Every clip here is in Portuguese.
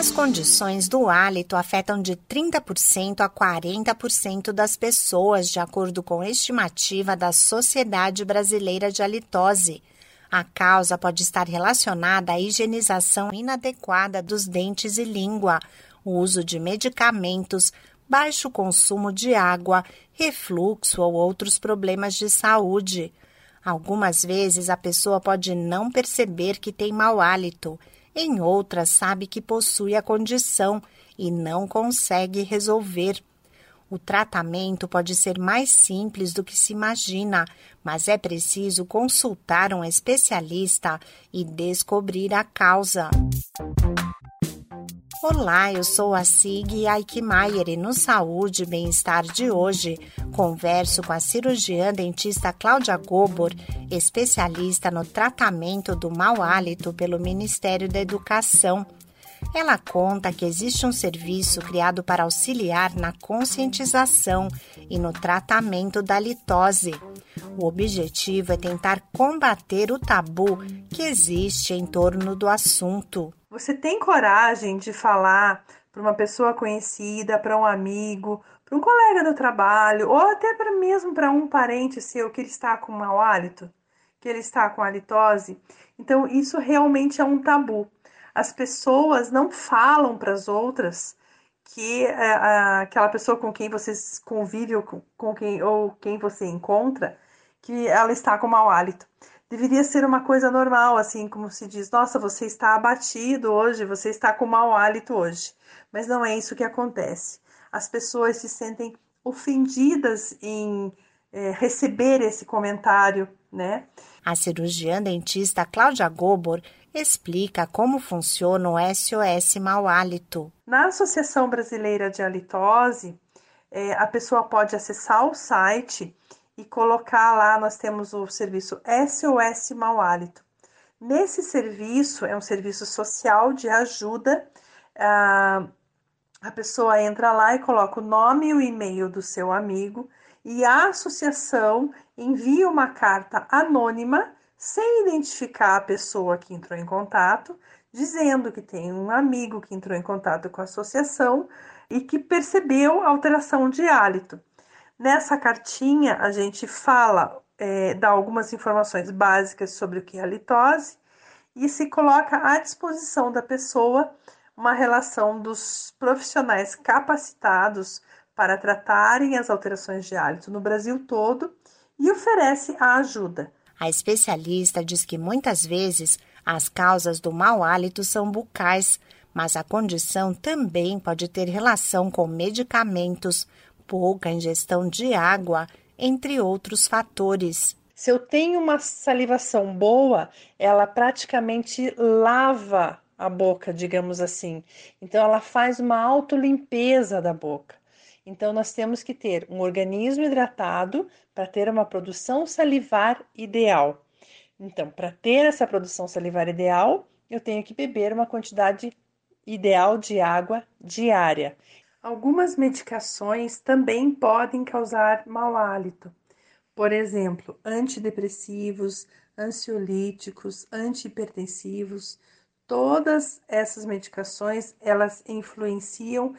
As condições do hálito afetam de 30% a 40% das pessoas, de acordo com estimativa da Sociedade Brasileira de Halitose. A causa pode estar relacionada à higienização inadequada dos dentes e língua, o uso de medicamentos, baixo consumo de água, refluxo ou outros problemas de saúde. Algumas vezes a pessoa pode não perceber que tem mau hálito, em outras sabe que possui a condição e não consegue resolver. O tratamento pode ser mais simples do que se imagina, mas é preciso consultar um especialista e descobrir a causa. Olá, eu sou a Sig Aikmaier e no Saúde e Bem-Estar de hoje converso com a cirurgiã dentista Cláudia Gobor, especialista no tratamento do mau hálito pelo Ministério da Educação. Ela conta que existe um serviço criado para auxiliar na conscientização e no tratamento da litose. O objetivo é tentar combater o tabu que existe em torno do assunto. Você tem coragem de falar para uma pessoa conhecida, para um amigo, para um colega do trabalho, ou até para mesmo para um parente seu que ele está com mau hálito, que ele está com halitose? Então, isso realmente é um tabu. As pessoas não falam para as outras que é, aquela pessoa com quem você convive ou com quem ou quem você encontra que ela está com mau hálito deveria ser uma coisa normal, assim como se diz: nossa, você está abatido hoje, você está com mau hálito hoje. Mas não é isso que acontece. As pessoas se sentem ofendidas em é, receber esse comentário, né? A cirurgiã dentista Cláudia Gobor explica como funciona o SOS Mau Hálito. Na Associação Brasileira de Halitose, é, a pessoa pode acessar o site e colocar lá, nós temos o serviço SOS Mau Hálito. Nesse serviço, é um serviço social de ajuda, a, a pessoa entra lá e coloca o nome e o e-mail do seu amigo e a associação envia uma carta anônima, sem identificar a pessoa que entrou em contato, dizendo que tem um amigo que entrou em contato com a associação e que percebeu alteração de hálito. Nessa cartinha, a gente fala, é, dá algumas informações básicas sobre o que é a litose e se coloca à disposição da pessoa uma relação dos profissionais capacitados para tratarem as alterações de hálito no Brasil todo e oferece a ajuda. A especialista diz que muitas vezes as causas do mau hálito são bucais, mas a condição também pode ter relação com medicamentos, pouca ingestão de água, entre outros fatores. Se eu tenho uma salivação boa, ela praticamente lava a boca, digamos assim. Então, ela faz uma autolimpeza da boca. Então, nós temos que ter um organismo hidratado para ter uma produção salivar ideal. Então, para ter essa produção salivar ideal, eu tenho que beber uma quantidade ideal de água diária. Algumas medicações também podem causar mau hálito. Por exemplo, antidepressivos, ansiolíticos, antihipertensivos, todas essas medicações, elas influenciam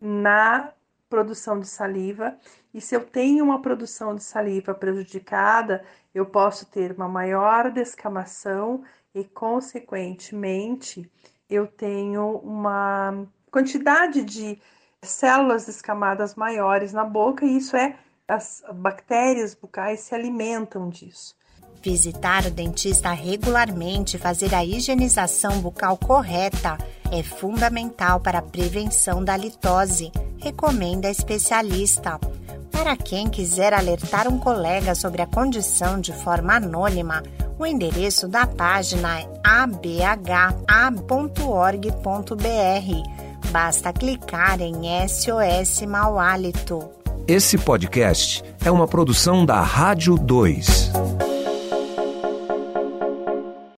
na produção de saliva, e se eu tenho uma produção de saliva prejudicada, eu posso ter uma maior descamação e, consequentemente, eu tenho uma quantidade de células descamadas maiores na boca, e isso é as bactérias bucais se alimentam disso. Visitar o dentista regularmente e fazer a higienização bucal correta é fundamental para a prevenção da litose, recomenda a especialista. Para quem quiser alertar um colega sobre a condição de forma anônima, o endereço da página é abha.org.br Basta clicar em SOS Mau Hálito. Esse podcast é uma produção da Rádio 2.